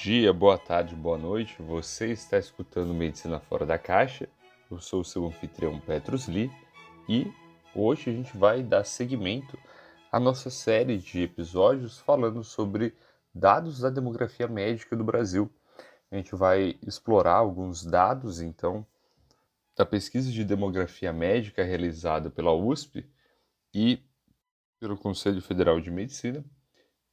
dia, boa tarde, boa noite. Você está escutando Medicina Fora da Caixa. Eu sou o seu anfitrião Petrus Lee e hoje a gente vai dar seguimento à nossa série de episódios falando sobre dados da demografia médica do Brasil. A gente vai explorar alguns dados, então, da pesquisa de demografia médica realizada pela USP e pelo Conselho Federal de Medicina.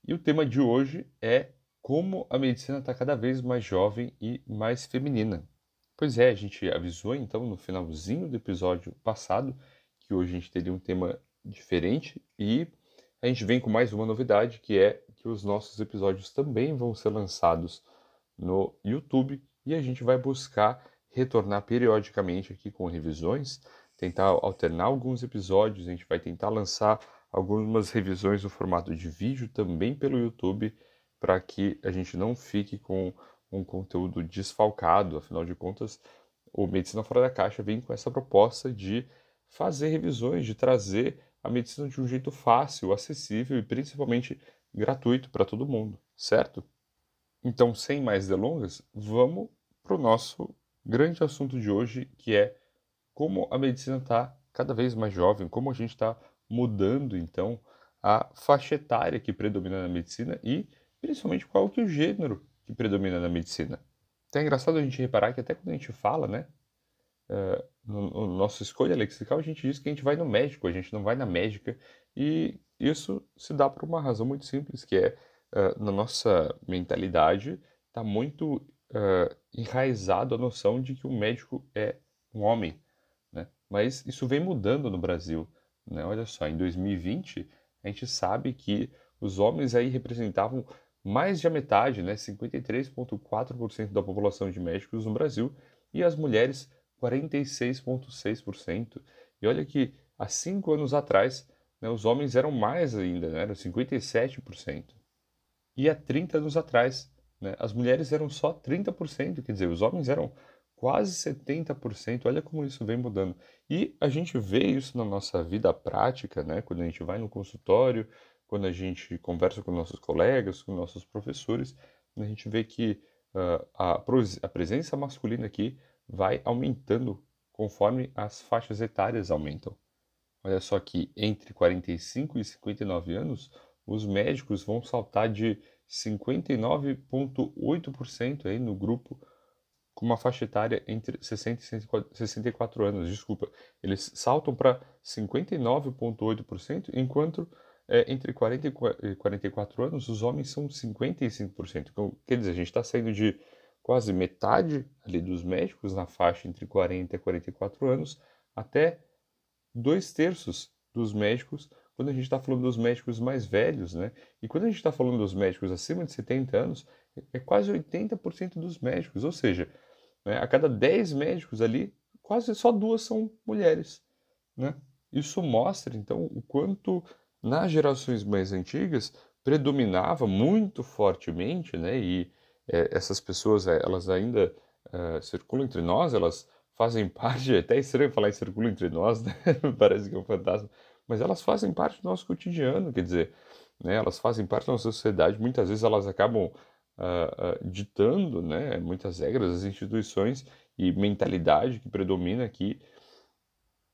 E o tema de hoje é como a medicina está cada vez mais jovem e mais feminina. Pois é, a gente avisou então no finalzinho do episódio passado que hoje a gente teria um tema diferente e a gente vem com mais uma novidade que é que os nossos episódios também vão ser lançados no YouTube e a gente vai buscar retornar periodicamente aqui com revisões, tentar alternar alguns episódios, a gente vai tentar lançar algumas revisões no formato de vídeo também pelo YouTube para que a gente não fique com um conteúdo desfalcado. Afinal de contas, o Medicina Fora da Caixa vem com essa proposta de fazer revisões, de trazer a medicina de um jeito fácil, acessível e principalmente gratuito para todo mundo, certo? Então, sem mais delongas, vamos para o nosso grande assunto de hoje, que é como a medicina está cada vez mais jovem, como a gente está mudando, então, a faixa etária que predomina na medicina e principalmente qual que é o gênero que predomina na medicina. Então é engraçado a gente reparar que até quando a gente fala, né, uh, no, no nossa escolha lexical, a gente diz que a gente vai no médico, a gente não vai na médica, e isso se dá por uma razão muito simples, que é, uh, na nossa mentalidade, está muito uh, enraizado a noção de que o médico é um homem, né? Mas isso vem mudando no Brasil, né? Olha só, em 2020, a gente sabe que os homens aí representavam mais de a metade, né, 53,4% da população de médicos no Brasil, e as mulheres 46,6%. E olha que há cinco anos atrás, né, os homens eram mais ainda, né, eram 57%. E há 30 anos atrás, né, as mulheres eram só 30%, quer dizer, os homens eram quase 70%. Olha como isso vem mudando. E a gente vê isso na nossa vida prática, né, quando a gente vai no consultório, quando a gente conversa com nossos colegas, com nossos professores, a gente vê que uh, a, a presença masculina aqui vai aumentando conforme as faixas etárias aumentam. Olha só que entre 45 e 59 anos, os médicos vão saltar de 59,8% aí no grupo com uma faixa etária entre 60 e 64 anos. Desculpa, eles saltam para 59,8%, enquanto é, entre 40 e 44 anos, os homens são 55%. Então, quer dizer, a gente está saindo de quase metade ali dos médicos na faixa entre 40 e 44 anos até dois terços dos médicos quando a gente está falando dos médicos mais velhos, né? E quando a gente está falando dos médicos acima de 70 anos, é quase 80% dos médicos, ou seja, né, a cada 10 médicos ali, quase só duas são mulheres, né? Isso mostra, então, o quanto nas gerações mais antigas predominava muito fortemente, né? E é, essas pessoas, é, elas ainda é, circulam entre nós, elas fazem parte, é até estranho falar em circulam entre nós, né? Parece que é um fantasma, mas elas fazem parte do nosso cotidiano, quer dizer, né? Elas fazem parte da nossa sociedade, muitas vezes elas acabam uh, uh, ditando, né? Muitas regras, as instituições e mentalidade que predomina aqui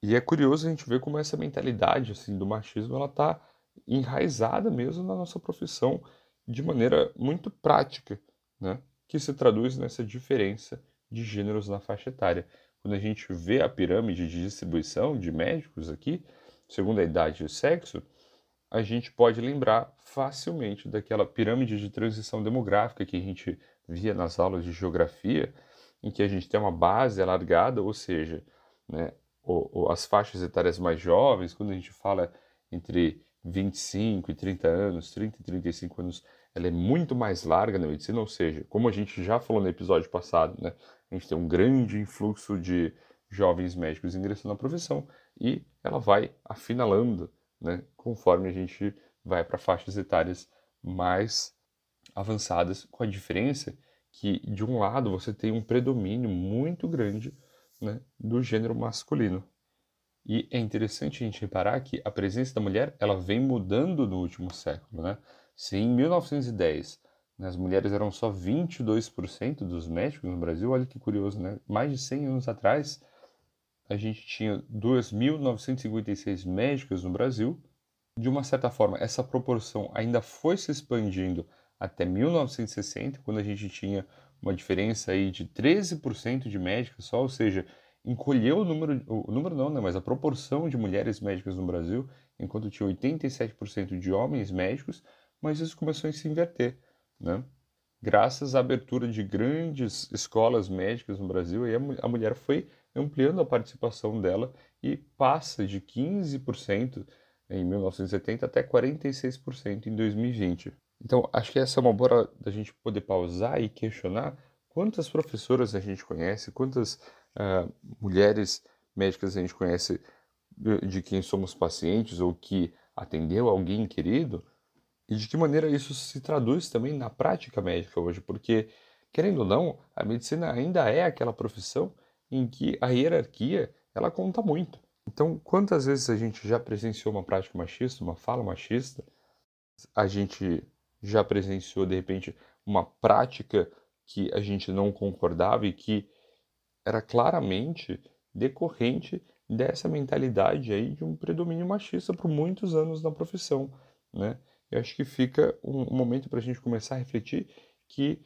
e é curioso a gente ver como essa mentalidade assim do machismo ela está enraizada mesmo na nossa profissão de maneira muito prática, né? Que se traduz nessa diferença de gêneros na faixa etária. Quando a gente vê a pirâmide de distribuição de médicos aqui, segundo a idade e o sexo, a gente pode lembrar facilmente daquela pirâmide de transição demográfica que a gente via nas aulas de geografia, em que a gente tem uma base alargada, ou seja, né, as faixas etárias mais jovens, quando a gente fala entre 25 e 30 anos, 30 e 35 anos, ela é muito mais larga na medicina, ou seja, como a gente já falou no episódio passado, né, a gente tem um grande influxo de jovens médicos ingressando na profissão e ela vai afinalando, né, conforme a gente vai para faixas etárias mais avançadas, com a diferença que de um lado você tem um predomínio muito grande né, do gênero masculino. E é interessante a gente reparar que a presença da mulher ela vem mudando no último século. Né? Se em 1910 Né? As mulheres eram só 22% dos médicos no Brasil. Olha que curioso, né? Mais de 100 anos atrás, a gente tinha 2.956 médicas no Brasil. De uma certa forma, essa proporção ainda foi se expandindo até 1960, quando a gente tinha uma diferença aí de 13% de médicas só, ou seja, encolheu o número, o número não, né, mas a proporção de mulheres médicas no Brasil, enquanto tinha 87% de homens médicos, mas isso começou a se inverter, né? Graças à abertura de grandes escolas médicas no Brasil, aí a, mulher foi ampliando a participação dela e passa de 15% em 1970 até 46% em 2020. Então, acho que essa é uma boa da gente poder pausar e questionar quantas professoras a gente conhece, quantas uh, mulheres médicas a gente conhece de, de quem somos pacientes ou que atendeu alguém querido e de que maneira isso se traduz também na prática médica hoje, porque, querendo ou não, a medicina ainda é aquela profissão em que a hierarquia ela conta muito. Então, quantas vezes a gente já presenciou uma prática machista, uma fala machista? A gente já presenciou, de repente, uma prática que a gente não concordava e que era claramente decorrente dessa mentalidade aí de um predomínio machista por muitos anos na profissão, né? Eu acho que fica um, momento para a gente começar a refletir que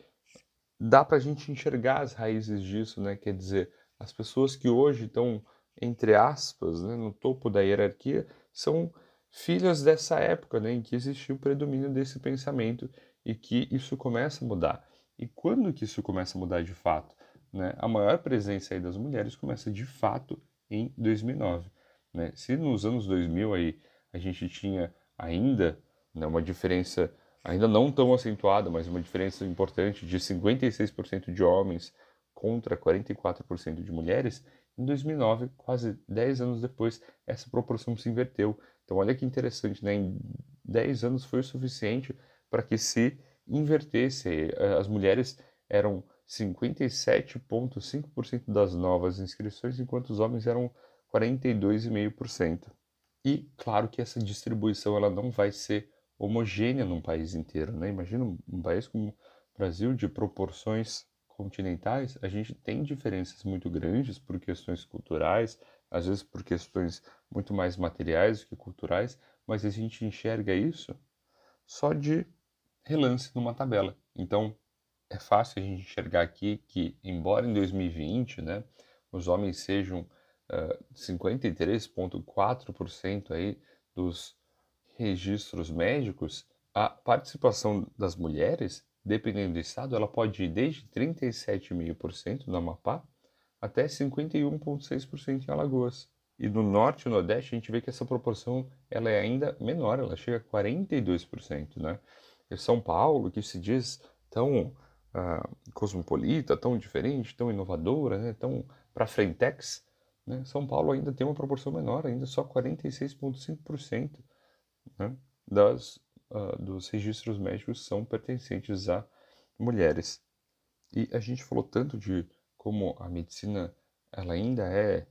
dá para a gente enxergar as raízes disso, né? Quer dizer, as pessoas que hoje estão entre aspas, né, no topo da hierarquia, são filhas dessa época, né, em que existiu o predomínio desse pensamento e que isso começa a mudar. E quando que isso começa a mudar de fato? Né? A maior presença aí das mulheres começa de fato em 2009. Né? Se nos anos 2000 aí a gente tinha ainda né, uma diferença, ainda não tão acentuada, mas uma diferença importante de 56% de homens contra 44% de mulheres, em 2009, quase 10 anos depois, essa proporção se inverteu. Então, olha que interessante, né? Em 10 anos foi o suficiente para que se invertesse. As mulheres eram 57,5% das novas inscrições, enquanto os homens eram 42,5%. E claro que essa distribuição ela não vai ser homogênea num país inteiro, né? Imagina um país como o Brasil de proporções continentais, a gente tem diferenças muito grandes por questões culturais, às vezes por questões muito mais materiais do que culturais, mas a gente enxerga isso só de relance numa tabela. Então, é fácil a gente enxergar aqui que, embora em 2020 né, os homens sejam uh, 53,4% aí dos registros médicos, a participação das mulheres dependendo do estado, ela pode ir desde 37,5% no Amapá até 51,6% em Alagoas. E no norte e no nordeste a gente vê que essa proporção ela é ainda menor, ela chega a 42%, né? E São Paulo, que se diz tão uh, cosmopolita, tão diferente, tão inovadora, né? tão para frentex, né? São Paulo ainda tem uma proporção menor, ainda só 46,5% né? das uh, dos registros médicos são pertencentes a mulheres. E a gente falou tanto de como a medicina ela ainda é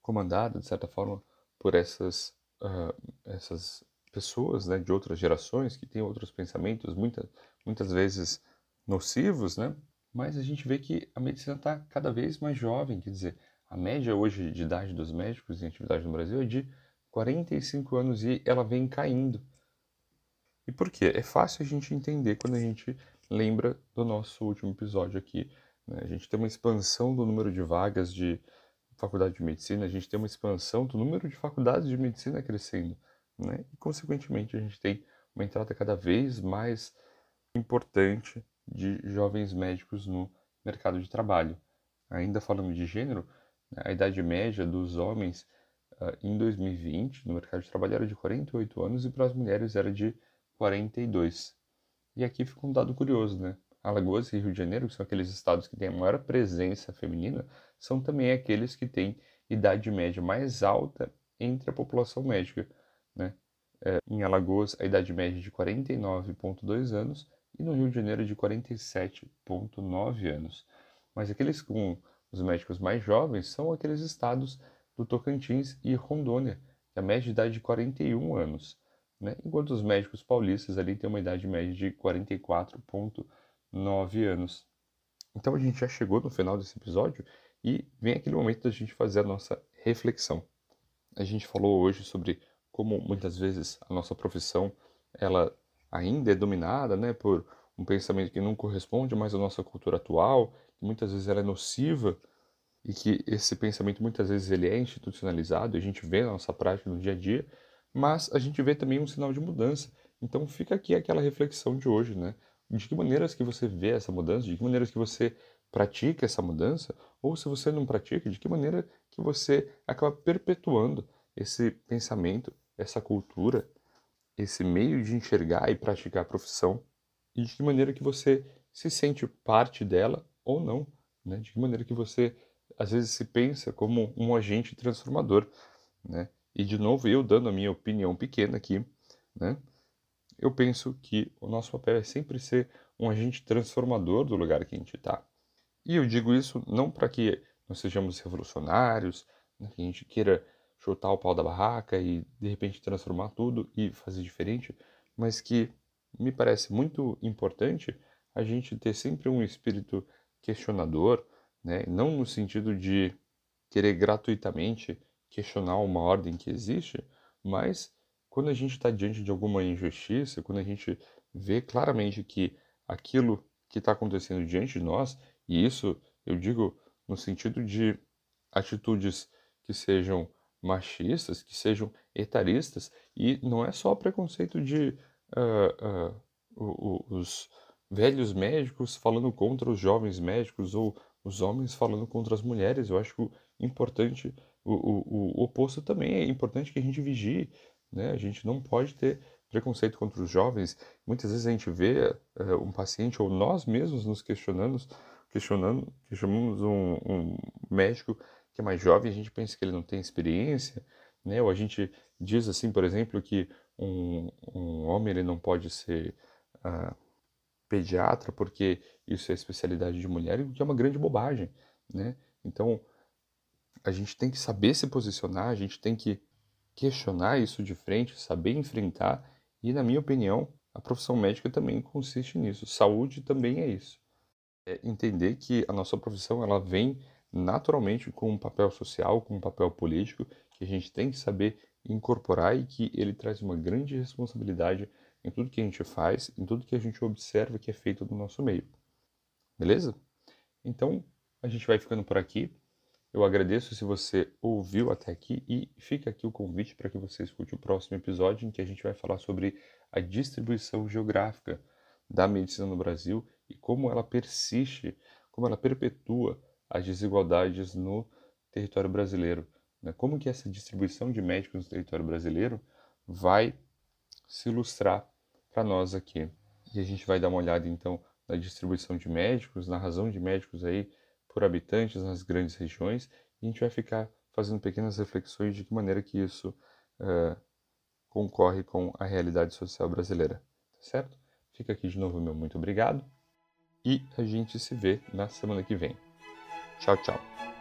comandada, de certa forma, por essas, uh, essas pessoas né, de outras gerações que têm outros pensamentos, muita, muitas vezes nocivos, né? mas a gente vê que a medicina está cada vez mais jovem, quer dizer, a média hoje de idade dos médicos em atividade no Brasil é de 45 anos e ela vem caindo. E por quê? É fácil a gente entender quando a gente lembra do nosso último episódio aqui. Né? A gente tem uma expansão do número de vagas de faculdade de medicina, a gente tem uma expansão do número de faculdades de medicina crescendo. Né? E, consequentemente, a gente tem uma entrada cada vez mais importante de jovens médicos no mercado de trabalho. Ainda falando de gênero, né, a idade média dos homens uh, em 2020 no mercado de trabalho era de 48 anos e para as mulheres era de 42. E aqui fica um dado curioso, né? Alagoas e Rio de Janeiro, que são aqueles estados que têm a maior presença feminina, são também aqueles que têm idade média mais alta entre a população médica. Né? É, em Alagoas, a idade média é de 49,2 anos e no Rio de Janeiro de 47,9 anos. Mas aqueles com os médicos mais jovens são aqueles estados do Tocantins e Rondônia, que a média de idade é de 41 anos. Né? enquanto os médicos paulistas ali têm uma idade média de 44,9 anos. Então a gente já chegou no final desse episódio e vem aquele momento da gente fazer a nossa reflexão. A gente falou hoje sobre como muitas vezes a nossa profissão ela ainda é dominada né, por um pensamento que não corresponde mais à nossa cultura atual, que muitas vezes ela é nociva e que esse pensamento muitas vezes ele é institucionalizado, a gente vê na nossa prática no dia a dia, mas a gente vê também um sinal de mudança. Então fica aqui aquela reflexão de hoje, né? De que maneiras que você vê essa mudança, de que maneiras que você pratica essa mudança, ou se você não pratica, de que maneira que você acaba perpetuando esse pensamento, essa cultura, esse meio de enxergar e praticar a profissão, e de que maneira que você se sente parte dela ou não, né? De que maneira que você às vezes se pensa como um agente transformador, né? E de novo, eu dando a minha opinião pequena aqui, né? Eu penso que o nosso papel é sempre ser um agente transformador do lugar que a gente está. E eu digo isso não para que nós sejamos revolucionários, né, que a gente queira chutar o pau da barraca e de repente transformar tudo e fazer diferente, mas que me parece muito importante a gente ter sempre um espírito questionador, né? não no sentido de querer gratuitamente questionar uma ordem que existe, mas quando a gente está diante de alguma injustiça, quando a gente vê claramente que aquilo que está acontecendo diante de nós e isso eu digo no sentido de atitudes que sejam machistas, que sejam etaristas, e não é só preconceito de uh, uh, os velhos médicos falando contra os jovens médicos ou os homens falando contra as mulheres. Eu acho importante, o, o, o oposto também é importante que a gente vigie. Né? A gente não pode ter preconceito contra os jovens. Muitas vezes a gente vê uh, um paciente ou nós mesmos nos questionando questionando, questionamos um, um médico que é mais jovem, a gente pensa que ele não tem experiência, né? Ou a gente diz assim, por exemplo, que um, um homem ele não pode ser uh, pediatra porque isso é especialidade de mulher, o que é uma grande bobagem, né? Então a gente tem que saber se posicionar, a gente tem que questionar isso de frente, saber enfrentar e, na minha opinião, a profissão médica também consiste nisso. Saúde também é isso é entender que a nossa profissão ela vem naturalmente com um papel social, com um papel político, que a gente tem que saber incorporar e que ele traz uma grande responsabilidade em tudo que a gente faz, em tudo que a gente observa que é feito no nosso meio. Beleza? Então, a gente vai ficando por aqui. Eu agradeço se você ouviu até aqui e fica aqui o convite para que você escute o próximo episódio em que a gente vai falar sobre a distribuição geográfica da medicina no Brasil e como ela persiste, como ela perpetua as desigualdades no território brasileiro. Né? Como que essa distribuição de médicos no território brasileiro vai se ilustrar para nós aqui. E a gente vai dar uma olhada então na distribuição de médicos, na razão de médicos aí por habitantes nas grandes regiões, e a gente vai ficar fazendo pequenas reflexões de que maneira que isso uh, concorre com a realidade social brasileira, tá certo? Fica aqui de novo meu muito obrigado e a gente se vê na semana que vem. Tchau, tchau.